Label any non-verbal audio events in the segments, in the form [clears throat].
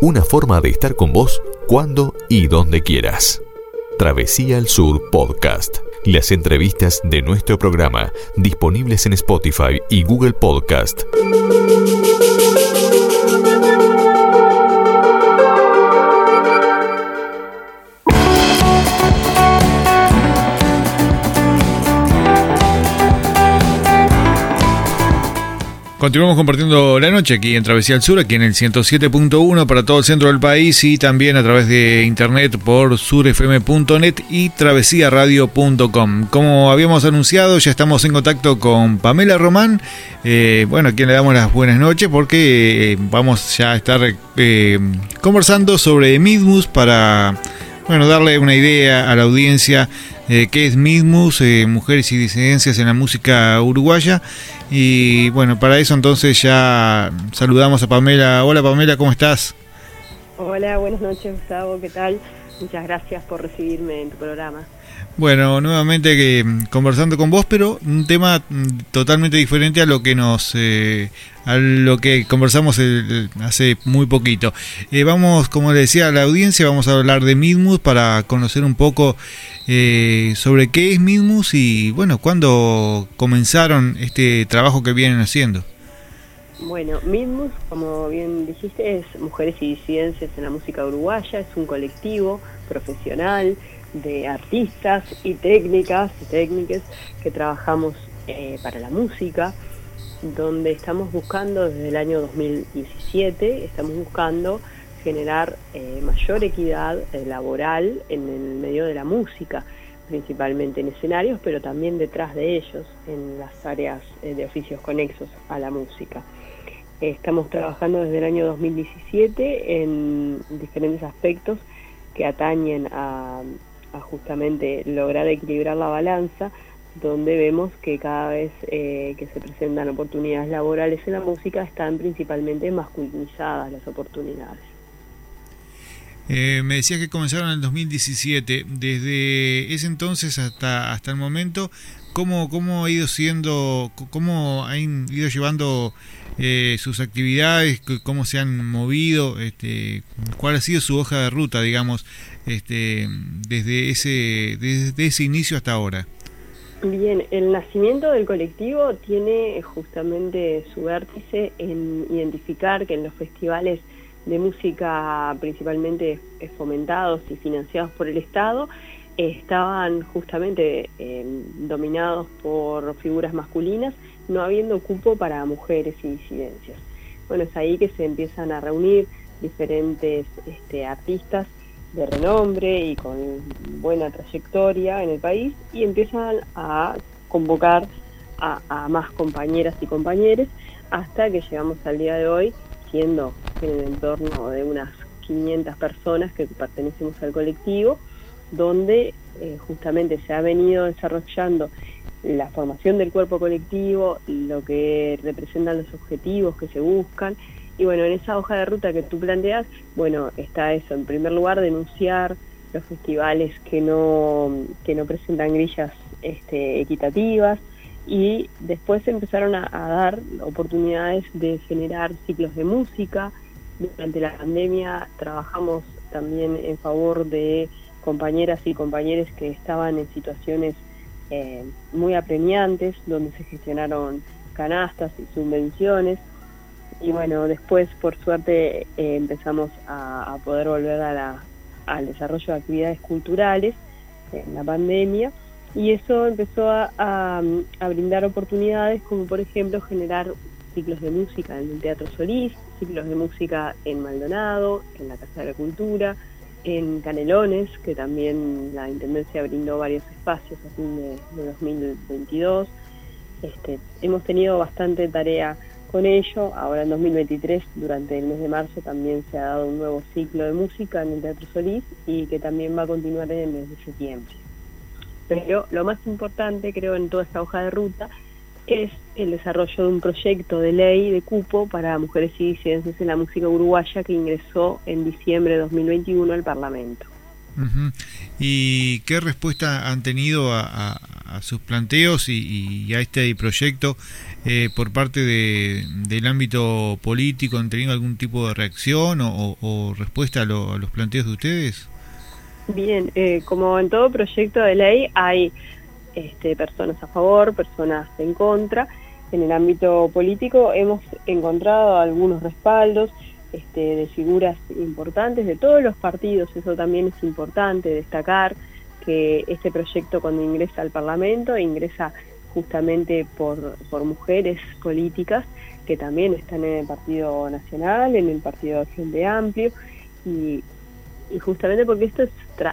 una forma de estar con vos cuando y donde quieras. Travesía al Sur Podcast. Las entrevistas de nuestro programa disponibles en Spotify y Google Podcast. Continuamos compartiendo la noche aquí en Travesía al Sur, aquí en el 107.1 para todo el centro del país y también a través de internet por surfm.net y travesíaradio.com. Como habíamos anunciado, ya estamos en contacto con Pamela Román, eh, bueno, a quien le damos las buenas noches porque eh, vamos ya a estar eh, conversando sobre Midmus para bueno, darle una idea a la audiencia eh, qué es Midmus, Mujeres y Disidencias en la Música Uruguaya y bueno, para eso entonces ya saludamos a Pamela. Hola Pamela, ¿cómo estás? Hola, buenas noches Gustavo, ¿qué tal? Muchas gracias por recibirme en tu programa. Bueno, nuevamente que mm, conversando con vos, pero un tema mm, totalmente diferente a lo que nos eh, a lo que conversamos hace muy poquito. Eh, vamos, como le decía a la audiencia, vamos a hablar de Midmus para conocer un poco eh, sobre qué es Midmus y, bueno, cuándo comenzaron este trabajo que vienen haciendo. Bueno, Midmus, como bien dijiste, es Mujeres y Disidencias en la Música Uruguaya, es un colectivo profesional de artistas y técnicas y técnicas que trabajamos eh, para la música, donde estamos buscando desde el año 2017, estamos buscando generar eh, mayor equidad eh, laboral en el medio de la música, principalmente en escenarios, pero también detrás de ellos, en las áreas de oficios conexos a la música. Estamos trabajando desde el año 2017 en diferentes aspectos que atañen a, a justamente lograr equilibrar la balanza, donde vemos que cada vez que se presentan oportunidades laborales en la música están principalmente masculinizadas las oportunidades. Eh, me decía que comenzaron en el 2017. Desde ese entonces hasta, hasta el momento, ¿cómo, cómo ha ido siendo, cómo han ido llevando eh, sus actividades, cómo se han movido, este, cuál ha sido su hoja de ruta, digamos, este, desde, ese, desde ese inicio hasta ahora? Bien, el nacimiento del colectivo tiene justamente su vértice en identificar que en los festivales de música principalmente fomentados y financiados por el Estado, estaban justamente eh, dominados por figuras masculinas, no habiendo cupo para mujeres y disidencias. Bueno, es ahí que se empiezan a reunir diferentes este, artistas de renombre y con buena trayectoria en el país y empiezan a convocar a, a más compañeras y compañeros hasta que llegamos al día de hoy siendo en el entorno de unas 500 personas que pertenecemos al colectivo, donde eh, justamente se ha venido desarrollando la formación del cuerpo colectivo, lo que representan los objetivos que se buscan. Y bueno, en esa hoja de ruta que tú planteas, bueno, está eso, en primer lugar, denunciar los festivales que no, que no presentan grillas este, equitativas, y después empezaron a, dar oportunidades de generar ciclos de música. Durante la pandemia trabajamos también en favor de compañeras y compañeros que estaban en situaciones eh, muy apremiantes, donde se gestionaron canastas y subvenciones. Y bueno, después por suerte eh, empezamos a, poder volver a la, al desarrollo de actividades culturales en la pandemia y eso empezó a, brindar oportunidades como por ejemplo generar ciclos de música en el Teatro Solís, ciclos de música en Maldonado, en la Casa de la Cultura, en Canelones, que también la Intendencia brindó varios espacios a fin de, 2022. Este, hemos tenido bastante tarea con ello. Ahora en 2023, durante el mes de marzo, también se ha dado un nuevo ciclo de música en el Teatro Solís y que también va a continuar en el mes de septiembre. Pero lo más importante, creo, en toda esta hoja de ruta es el desarrollo de un proyecto de ley de cupo para mujeres y disidencias en la música uruguaya que ingresó en diciembre de 2021 al Parlamento. ¿Y qué respuesta han tenido a, sus planteos y, a este proyecto eh, por parte de, del ámbito político? ¿Han tenido algún tipo de reacción o, respuesta a, los planteos de ustedes? Bien, eh, como en todo proyecto de ley hay este, personas a favor, personas en contra. En el ámbito político hemos encontrado algunos respaldos este, de figuras importantes de todos los partidos, eso también es importante destacar que este proyecto cuando ingresa al Parlamento ingresa justamente por, por mujeres políticas que también están en el Partido Nacional, en el Partido Frente Amplio y, y justamente porque esto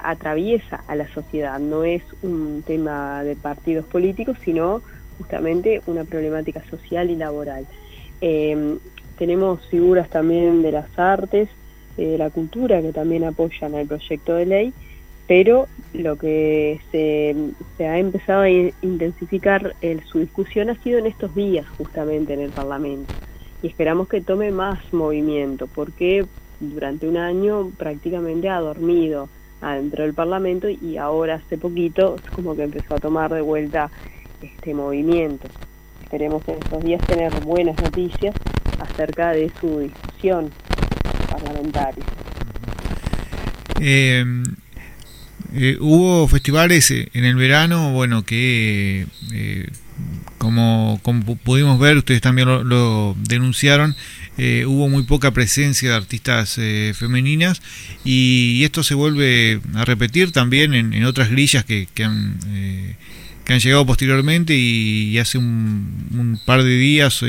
atraviesa a la sociedad, no es un tema de partidos políticos, sino justamente una problemática social y laboral. Eh, tenemos figuras también de las artes, eh, de la cultura, que también apoyan el proyecto de ley, pero lo que se, ha empezado a intensificar su discusión ha sido en estos días justamente en el Parlamento. Y esperamos que tome más movimiento. Porque durante un año prácticamente ha dormido adentro del Parlamento y ahora hace poquito como que empezó a tomar de vuelta este movimiento. Esperemos en estos días tener buenas noticias acerca de su discusión parlamentaria. Eh, eh, hubo festivales en el verano, bueno, que como, como pudimos ver, ustedes también lo denunciaron, eh, hubo muy poca presencia de artistas eh, femeninas y, esto se vuelve a repetir también en, otras grillas que, que han... Eh, que han llegado posteriormente y, hace un, par de días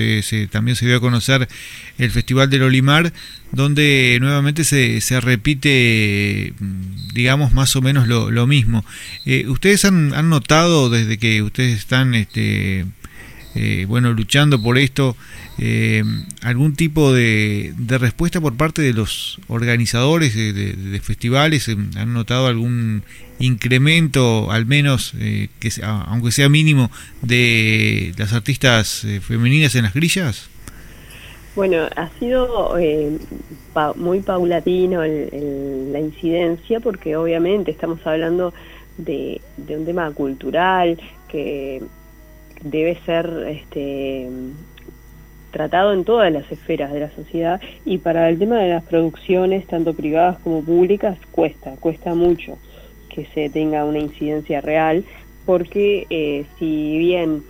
también se dio a conocer el Festival del Olimar, donde nuevamente se, se repite, digamos, más o menos lo, mismo. ¿Ustedes han, han, notado desde que ustedes están este, eh, bueno, luchando por esto, eh, algún tipo de, respuesta por parte de los organizadores de, festivales? ¿Han notado algún incremento, al menos, eh, que aunque sea mínimo, de las artistas femeninas en las grillas? Bueno, ha sido muy paulatino la incidencia porque obviamente estamos hablando de, de un tema cultural que debe ser este, tratado en todas las esferas de la sociedad y para el tema de las producciones, tanto privadas como públicas, cuesta, cuesta mucho que se tenga una incidencia real, porque eh, si bien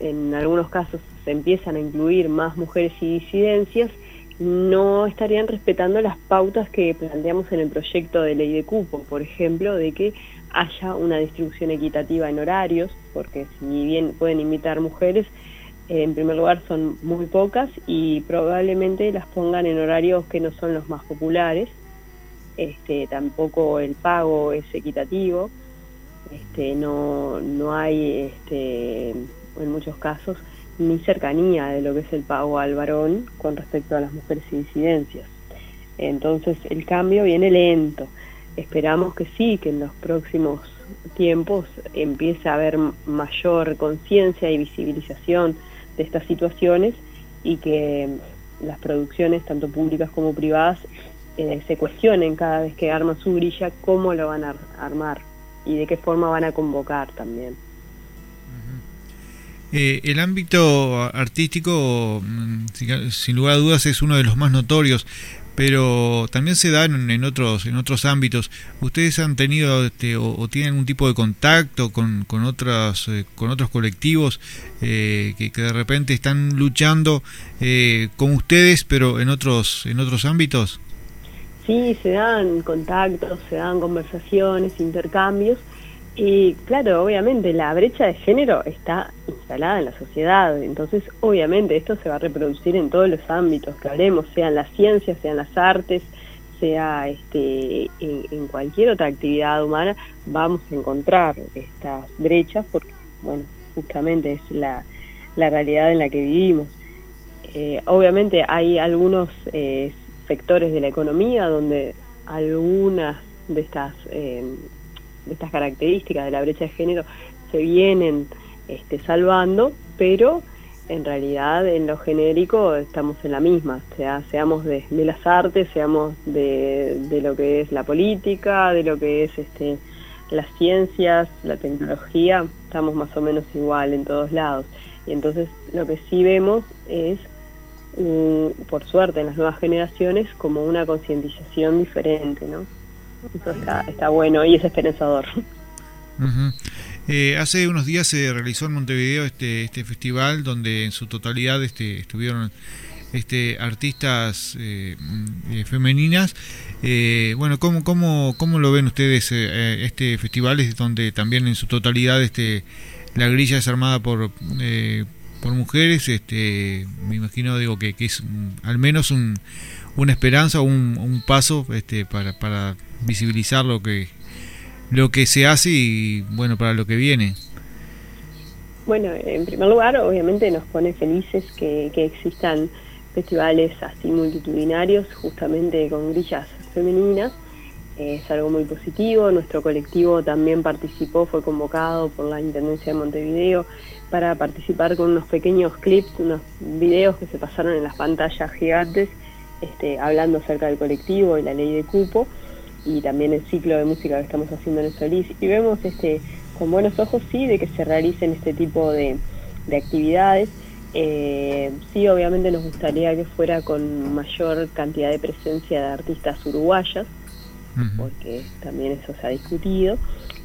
en algunos casos se empiezan a incluir más mujeres y disidencias, no estarían respetando las pautas que planteamos en el proyecto de ley de cupo, por ejemplo, de que haya una distribución equitativa en horarios, porque si bien pueden invitar mujeres, en primer lugar son muy pocas y probablemente las pongan en horarios que no son los más populares. Este, tampoco el pago es equitativo, este, no, no hay este, en muchos casos ni cercanía de lo que es el pago al varón con respecto a las mujeres y disidencias. Entonces el cambio viene lento esperamos que sí, que en los próximos tiempos empiece a haber mayor conciencia y visibilización de estas situaciones y que las producciones, tanto públicas como privadas, eh, se cuestionen cada vez que arman su grilla cómo lo van a armar y de qué forma van a convocar también. Eh, el ámbito artístico, mm, sin lugar a dudas, es uno de los más notorios pero también se dan en otros en otros ámbitos. ¿Ustedes han tenido este, o, tienen algún tipo de contacto con, con, otros, eh, con otros colectivos eh, que, de repente están luchando eh, con ustedes, pero en otros, en otros ámbitos? Sí, se dan contactos, se dan conversaciones, intercambios y claro, obviamente la brecha de género está instalada en la sociedad, entonces obviamente esto se va a reproducir en todos los ámbitos que hablemos, sean las ciencias, sean las artes, sea este, en, cualquier otra actividad humana, vamos a encontrar estas brechas porque, bueno, justamente es la, la realidad en la que vivimos. Eh, obviamente hay algunos eh, sectores de la economía donde algunas de estas... Eh, estas características de la brecha de género se vienen este, salvando, pero en realidad en lo genérico estamos en la misma, sea, seamos de, las artes, seamos de, de, lo que es la política, de lo que es este las ciencias, la tecnología, estamos más o menos igual en todos lados. Y entonces lo que sí vemos es, por suerte en las nuevas generaciones, como una concientización diferente, ¿no? Eso está, está bueno y es esperanzador. Eh, hace unos días se realizó en Montevideo este, este festival donde en su totalidad este, estuvieron este, artistas eh, eh, femeninas. bueno, ¿cómo, cómo, ¿cómo lo ven ustedes este festival? Es donde también en su totalidad este, la grilla es armada por, por mujeres. Este, me imagino digo que, que es al menos un, una esperanza un, un paso este, para, para visibilizar lo que lo que se hace y bueno, para lo que viene. Bueno, en primer lugar, obviamente nos pone felices que, existan festivales así multitudinarios, justamente con grillas femeninas. es algo muy positivo. Nuestro colectivo también participó, fue convocado por la Intendencia de Montevideo para participar con unos pequeños clips, unos videos que se pasaron en las pantallas gigantes, este, hablando acerca del colectivo y la ley de cupo y también el ciclo de música que estamos haciendo en el Solís y vemos este con buenos ojos sí de que se realicen este tipo de, actividades. Eh, sí obviamente nos gustaría que fuera con mayor cantidad de presencia de artistas uruguayas porque también eso se ha discutido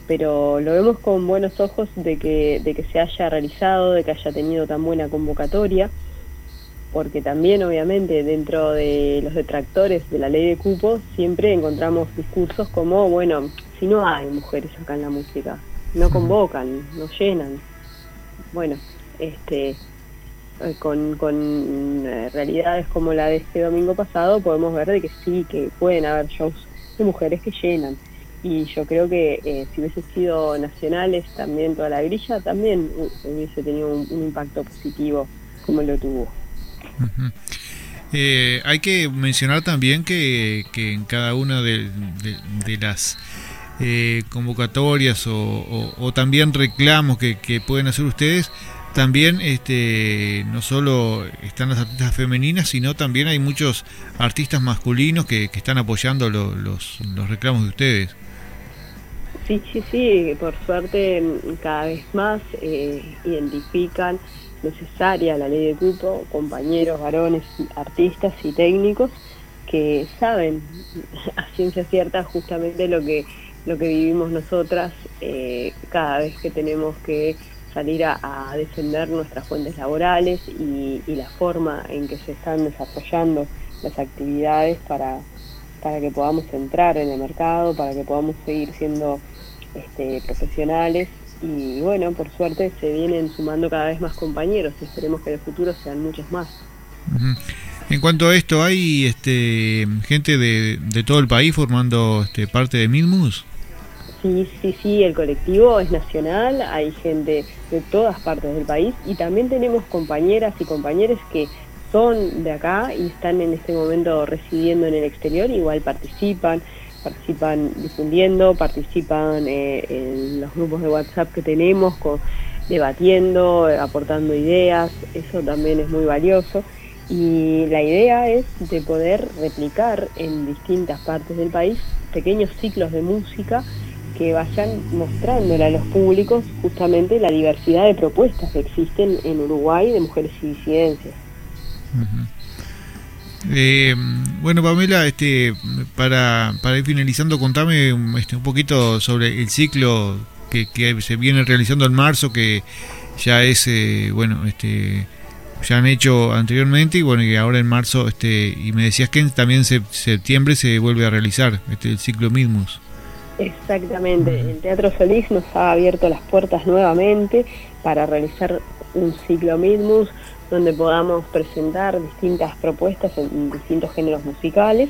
pero lo vemos con buenos ojos de que, de que se haya realizado, de que haya tenido tan buena convocatoria porque también obviamente dentro de los detractores de la ley de cupo siempre encontramos discursos como, bueno, si no hay mujeres acá en la música, no convocan, no llenan. Bueno, este eh, con, con eh, realidades como la de este domingo pasado podemos ver de que sí, que pueden haber shows de mujeres que llenan. Y yo creo que eh, si hubiese sido nacionales también toda la grilla, también hubiese tenido un impacto positivo como lo tuvo. Eh, hay que mencionar también que, en cada una de, las eh, convocatorias o, también reclamos que, pueden hacer ustedes, también este, no solo están las artistas femeninas, sino también hay muchos artistas masculinos que, están apoyando los, los reclamos de ustedes. Sí, sí, sí, por suerte cada vez más eh, identifican necesaria la ley de cupo, compañeros, varones, artistas y técnicos que saben [laughs] a ciencia cierta justamente lo que, lo que vivimos nosotras eh, cada vez que tenemos que salir a, defender nuestras fuentes laborales y, la forma en que se están desarrollando las actividades para, para que podamos entrar en el mercado, para que podamos seguir siendo este, profesionales y bueno, por suerte se vienen sumando cada vez más compañeros y esperemos que en el futuro sean muchos más. En cuanto a esto, ¿hay este, gente de, de todo el país formando este, parte de Midmus? Sí, sí, sí, el colectivo es nacional, hay gente de todas partes del país y también tenemos compañeras y compañeros que son de acá y están en este momento residiendo en el exterior, igual participan, participan difundiendo, participan eh, en los grupos de WhatsApp que tenemos, debatiendo, aportando ideas, eso también es muy valioso. Y la idea es de poder replicar en distintas partes del país pequeños ciclos de música que vayan mostrándole a los públicos justamente la diversidad de propuestas que existen en Uruguay de mujeres y disidencias. Eh, bueno, Pamela, este, para, para ir finalizando, contame este, un poquito sobre el ciclo que, se viene realizando en marzo, que ya es, eh, bueno, este, ya han hecho anteriormente y bueno, y ahora en marzo, este, y me decías que también en septiembre se vuelve a realizar este, el ciclo Mismus. Exactamente, el Teatro Solís nos ha abierto las puertas nuevamente para realizar un ciclo Mismus donde podamos presentar distintas propuestas en distintos géneros musicales.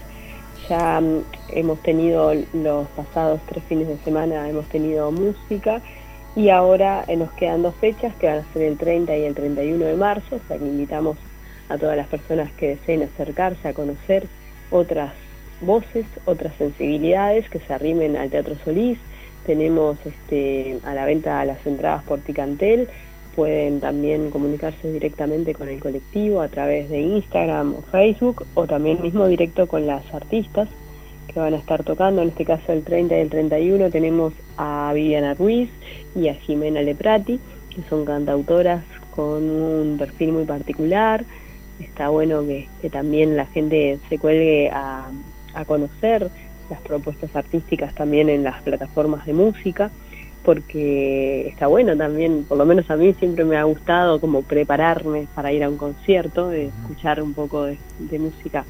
Ya mm, hemos tenido los pasados tres fines de semana, hemos tenido música y ahora eh, nos quedan dos fechas que van a ser el 30 y el 31 de marzo, o sea que invitamos a todas las personas que deseen acercarse a conocer otras voces, otras sensibilidades que se arrimen al Teatro Solís. Tenemos este, a la venta las entradas por Ticantel pueden también comunicarse directamente con el colectivo a través de Instagram o Facebook o también mismo directo con las artistas que van a estar tocando. En este caso el 30 y el 31 tenemos a Viviana Ruiz y a Jimena Leprati, que son cantautoras con un perfil muy particular. Está bueno que, también la gente se cuelgue a, a conocer las propuestas artísticas también en las plataformas de música porque está bueno también, por lo menos a mí siempre me ha gustado como prepararme para ir a un concierto, de escuchar un poco de, música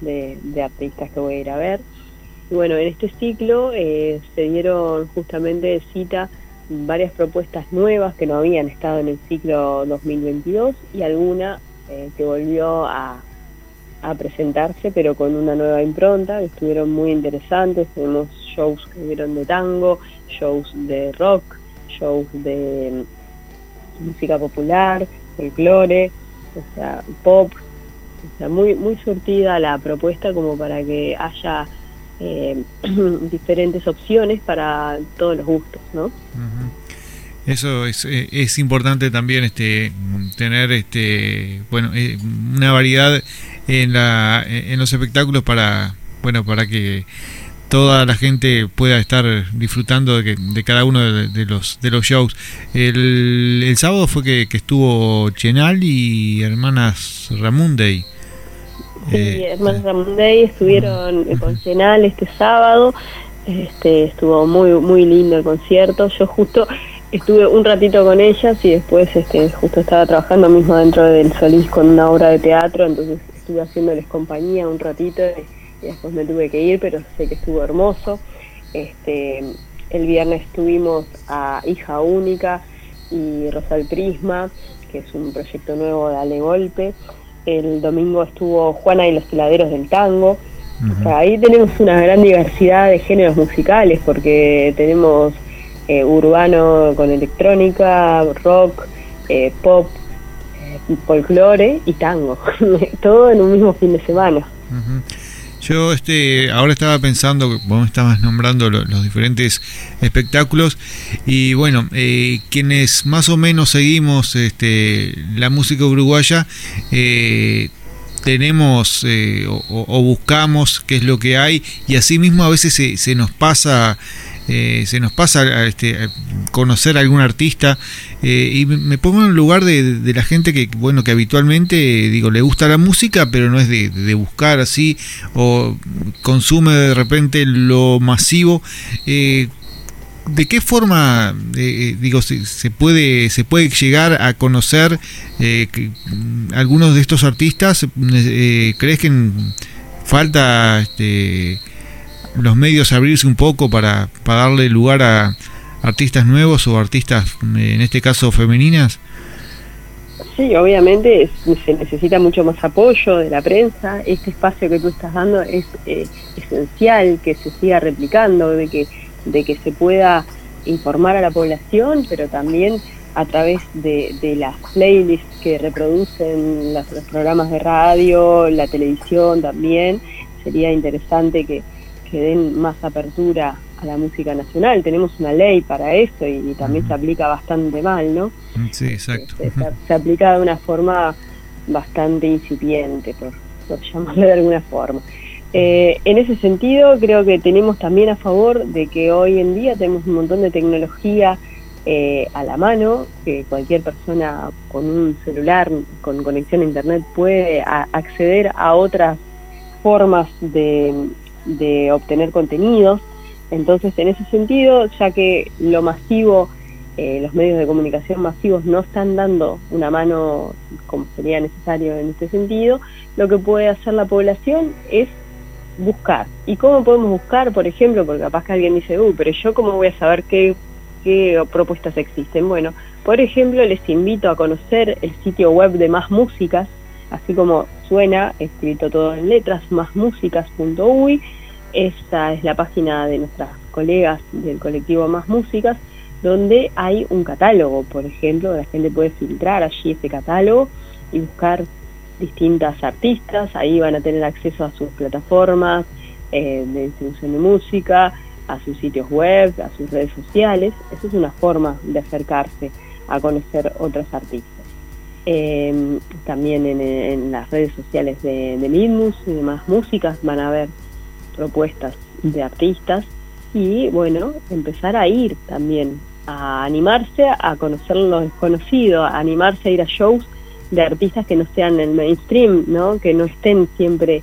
de, artistas que voy a ir a ver. Y bueno, en este ciclo eh, se dieron justamente cita varias propuestas nuevas que no habían estado en el ciclo 2022 y alguna eh, que volvió a, a presentarse pero con una nueva impronta, que estuvieron muy interesantes, tenemos shows que hubieron de tango, shows de rock, shows de música popular, folclore, o sea, pop, o sea, muy, muy surtida la propuesta como para que haya eh, [clears throat] diferentes opciones para todos los gustos, ¿no? Eso es, eh, es, importante también este tener este bueno eh, una variedad en la en los espectáculos para bueno para que toda la gente pueda estar disfrutando de, de cada uno de, los de los shows. El, el sábado fue que, estuvo Chenal y hermanas Ramundey. Sí, eh, hermanas Ramundey estuvieron con Chenal este sábado. Este, estuvo muy muy lindo el concierto. Yo justo estuve un ratito con ellas y después este, justo estaba trabajando mismo dentro del Solís con una obra de teatro, entonces estuve haciéndoles compañía un ratito y, después me tuve que ir, pero sé que estuvo hermoso. Este, el viernes estuvimos a Hija Única y Rosal Prisma, que es un proyecto nuevo de Ale Golpe. El domingo estuvo Juana y los Piladeros del Tango. O sea, ahí tenemos una gran diversidad de géneros musicales porque tenemos eh, urbano con electrónica, rock, eh, pop, eh, folclore y tango, [laughs] todo en un mismo fin de semana. Yo este, ahora estaba pensando, vos estabas nombrando los diferentes espectáculos y bueno, quienes más o menos seguimos este, la música uruguaya, tenemos o, buscamos qué es lo que hay y así mismo a veces se, se nos pasa eh, se nos pasa este, conocer a algún artista eh, y me pongo en el lugar de, la gente que bueno que habitualmente digo le gusta la música pero no es de, buscar así o consume de repente lo masivo eh, ¿De qué forma, digo, se, puede se puede llegar a conocer algunos de estos artistas? ¿Crees que falta este, los medios abrirse un poco para, para darle lugar a artistas nuevos o artistas, en este caso, femeninas? Sí, obviamente se necesita mucho más apoyo de la prensa. Este espacio que tú estás dando es eh, esencial que se siga replicando, de que, de que se pueda informar a la población, pero también a través de, de las playlists que reproducen los programas de radio, la televisión también. Sería interesante que, que den más apertura a la música nacional. Tenemos una ley para eso y, también se aplica bastante mal, ¿no? Sí, exacto. Este, se, aplica de una forma bastante incipiente, por, llamarlo de alguna forma. Eh, en ese sentido, creo que tenemos también a favor de que hoy en día tenemos un montón de tecnología eh, a la mano, que cualquier persona con un celular, con conexión a Internet, puede acceder a otras formas de, de obtener contenidos. Entonces, en ese sentido, ya que lo masivo, eh, los medios de comunicación masivos no están dando una mano como sería necesario en este sentido, lo que puede hacer la población es buscar. ¿Y cómo podemos buscar, por ejemplo? Porque capaz que alguien dice, uh, pero yo cómo voy a saber qué, qué propuestas existen. Bueno, por ejemplo, les invito a conocer el sitio web de Más Músicas, así como suena, escrito todo en letras, másmusicas.uy. Esta es la página de nuestras colegas del colectivo Más Músicas, donde hay un catálogo, por ejemplo, la gente puede filtrar allí ese catálogo y buscar distintas artistas, ahí van a tener acceso a sus plataformas eh, de distribución de música, a sus sitios web, a sus redes sociales, esa es una forma de acercarse a conocer otros artistas. Em, también en, las redes sociales de, de Midmus y demás músicas van a haber propuestas de artistas y bueno, empezar a ir también, a animarse a conocer lo desconocido, a animarse a ir a shows de artistas que no sean el mainstream, ¿no? que no estén siempre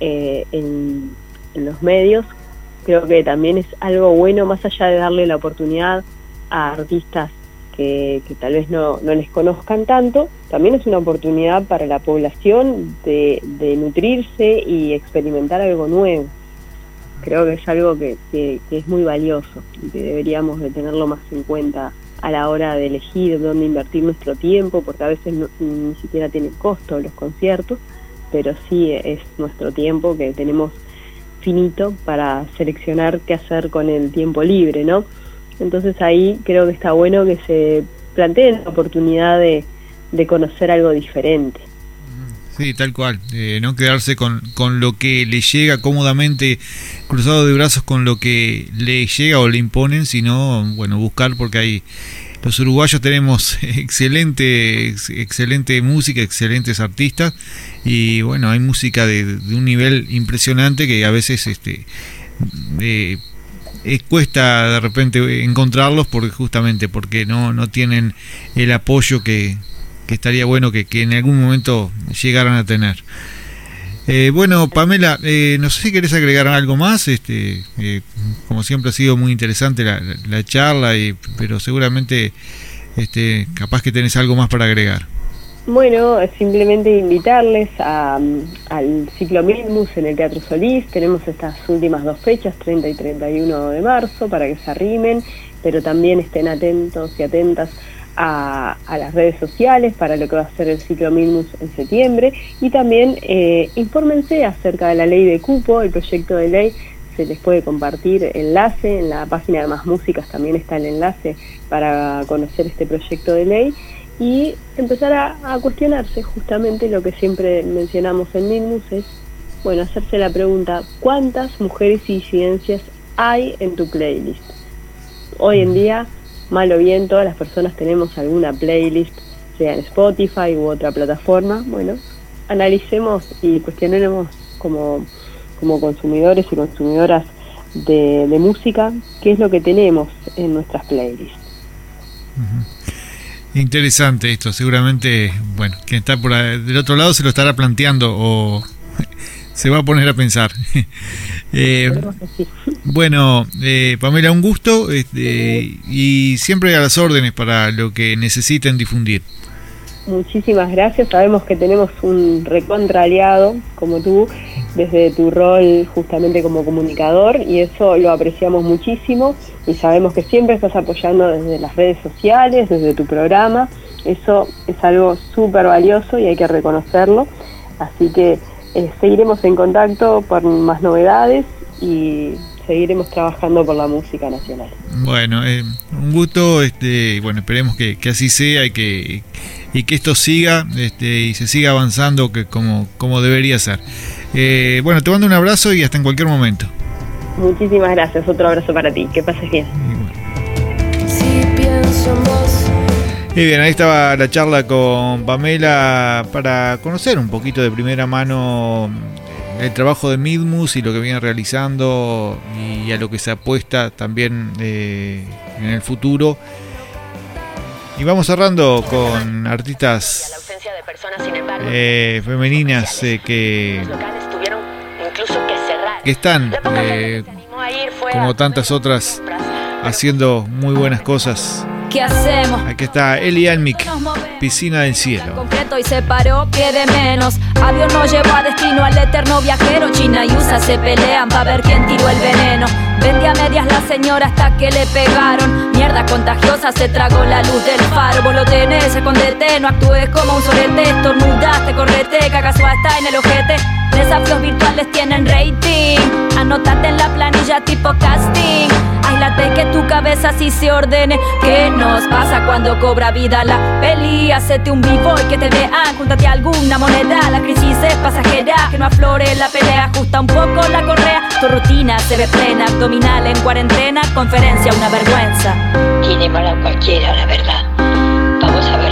eh, en, los medios. Creo que también es algo bueno, más allá de darle la oportunidad a artistas que, tal vez no, no, les conozcan tanto, también es una oportunidad para la población de, nutrirse y experimentar algo nuevo creo que es algo que, que, es muy valioso y que deberíamos de tenerlo más en cuenta a la hora de elegir dónde invertir nuestro tiempo, porque a veces ni siquiera tienen costo los conciertos, pero sí es nuestro tiempo que tenemos finito para seleccionar qué hacer con el tiempo libre, ¿no? Entonces ahí creo que está bueno que se planteen la oportunidad de, de conocer algo diferente. Sí, tal cual. Eh, no quedarse con, con lo que le llega cómodamente, cruzado de brazos con lo que le llega o le imponen, sino, bueno, buscar porque hay... Los uruguayos tenemos [laughs] excelente, excelente música, excelentes artistas y bueno, hay música de, un nivel impresionante que a veces este, eh, cuesta de repente encontrarlos porque justamente porque no, no tienen el apoyo que, que estaría bueno que, en algún momento llegaran a tener. Eh, bueno, Pamela, eh, no sé si querés agregar algo más. Este, eh, como siempre ha sido muy interesante la, charla, y, pero seguramente este, capaz que tenés algo más para agregar. Bueno, simplemente invitarles al ciclo Midmus en el Teatro Solís. Tenemos estas últimas dos fechas, 30 y 31 de marzo, para que se arrimen, pero también estén atentos y atentas a, las redes sociales para lo que va a ser el ciclo Minmus en septiembre. Y también eh, infórmense acerca de la ley de cupo, el proyecto de ley. Se les puede compartir enlace, en la página de Más Músicas también está el enlace para conocer este proyecto de ley y empezar a, cuestionarse justamente lo que siempre mencionamos en Minmus es, bueno, hacerse la pregunta, ¿cuántas mujeres y disidencias hay en tu playlist? Hoy en día mal o bien, todas las personas tenemos alguna playlist, sea en Spotify u otra plataforma. Bueno, analicemos y cuestionemos como, como consumidores y consumidoras de, música qué es lo que tenemos en nuestras playlists. Interesante esto, seguramente, bueno, quien está por del otro lado se lo estará planteando o [laughs] se va a poner a pensar. [laughs] eh, bueno, eh, Pamela, un gusto este, y siempre a las órdenes para lo que necesiten difundir. Muchísimas gracias. Sabemos que tenemos un recontra aliado como tú desde tu rol justamente como comunicador y eso lo apreciamos muchísimo y sabemos que siempre estás apoyando desde las redes sociales, desde tu programa. Eso es algo súper valioso y hay que reconocerlo. Así que eh, seguiremos en contacto por más novedades y seguiremos trabajando por la música nacional. Bueno, eh, un gusto, este, bueno, esperemos que, así sea y que, y que esto siga este, y se siga avanzando que como, como debería ser. Eh, bueno, te mando un abrazo y hasta en cualquier momento. Muchísimas gracias, otro abrazo para ti, que pases bien. Y bien, ahí estaba la charla con Pamela para conocer un poquito de primera mano el trabajo de Midmus y lo que viene realizando y a lo que se apuesta también eh, en el futuro. Y vamos cerrando con artistas eh, femeninas eh, que, que están, como tantas otras, haciendo muy buenas cosas. ¿Qué hacemos? Aquí está Eli Almic, Piscina del Cielo. Concreto y se paró, pie de menos. Avión no llevó a destino al eterno viajero. China y USA se pelean para ver quién tiró el veneno. Vendía medias la señora hasta que le pegaron. Mierda contagiosa se tragó la luz del faro. Vos lo tenés, escondete, no actúes como un sorete. Estornudaste, correte, cagazo hasta en el ojete. Desafíos virtuales tienen rating. Anótate en la planilla tipo casting. Aislate que tu cabeza sí se ordene. ¿Qué nos pasa cuando cobra vida la peli? Hacete un vivo y que te vean. Júntate alguna moneda. La crisis es pasajera. Que no aflore la pelea. Ajusta un poco la correa. Tu rutina se ve plena. Abdominal en cuarentena. Conferencia, una vergüenza. Tiene mala cualquiera, la verdad.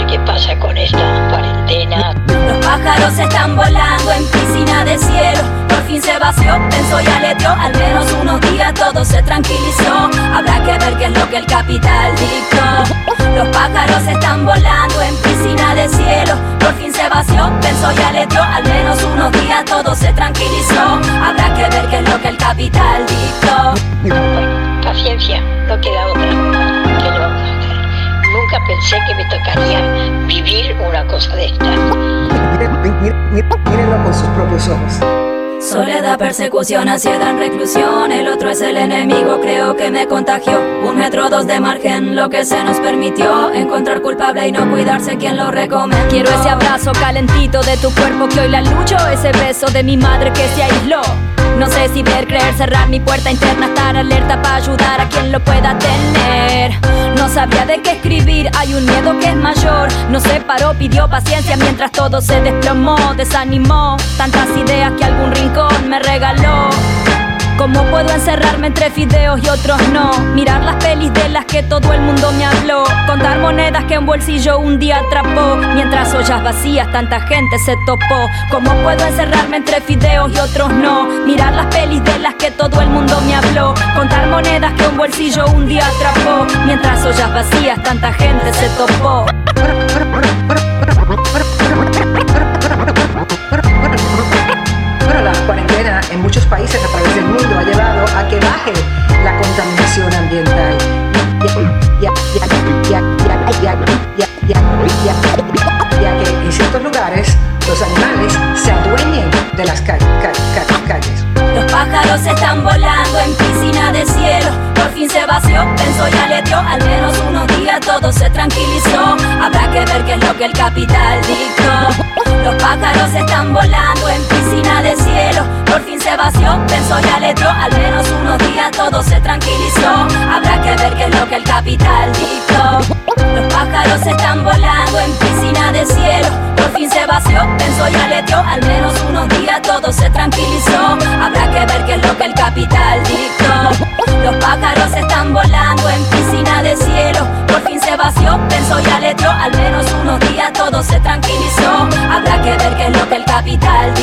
¿Qué pasa con esta cuarentena? Los pájaros están volando en piscina de cielo. Por fin se vació, pensó y aleteó. Al menos unos días todo se tranquilizó. Habrá que ver qué es lo que el capital dictó. Los pájaros están volando en piscina de cielo. Por fin se vació, pensó y aleteó. Al menos unos días todo se tranquilizó. Habrá que ver qué es lo que el capital dictó. Bueno, paciencia, no queda otra. Nunca pensé que me tocaría vivir una cosa de esta. Mírenlo con sus propios ojos. Soledad, persecución, ansiedad, reclusión. El otro es el enemigo, creo que me contagió. Un metro dos de margen, lo que se nos permitió. Encontrar culpable y no cuidarse quien lo recomendó. Quiero ese abrazo calentito de tu cuerpo que hoy la lucho. Ese beso de mi madre que se aisló. No sé si ver, creer, cerrar mi puerta interna, estar alerta para ayudar a quien lo pueda tener. No sabía de qué escribir, hay un miedo que es mayor. No se paró, pidió paciencia mientras todo se desplomó, desanimó. Tantas ideas que algún rincón me regaló. ¿Cómo puedo encerrarme entre fideos y otros no? Mirar las pelis de las que todo el mundo me habló. Contar monedas que un bolsillo un día atrapó. Mientras ollas vacías tanta gente se topó. ¿Cómo puedo encerrarme entre fideos y otros no? Mirar las pelis de las que todo el mundo me habló. Contar monedas que un bolsillo un día atrapó. Mientras ollas vacías tanta gente se topó. muchos países a través del mundo ha llevado a que baje la contaminación ambiental. Ya que en ciertos lugares los animales se adueñen de las calles. calles. Los pájaros están volando en piscina de cielo. Por fin se vació, pensó y aleteó. Al menos unos días todo se tranquilizó. Habrá que ver qué es lo que el capital dictó. Los pájaros están volando en piscina de cielo. Por fin se vació, pensó y aleteó. Al menos unos días todo se tranquilizó. Habrá que ver qué es lo que el capital dictó. Los pájaros están volando en piscina de cielo. Por fin se vació, pensó y aleteó. Al menos unos días todo se tranquilizó. Habrá que ver qué es lo que el capital dictó. Los pájaros están volando en piscina de cielo. Por fin se vació, pensó y aleteó. Al menos unos días todo se tranquilizó. Habrá que ver qué es lo que el capital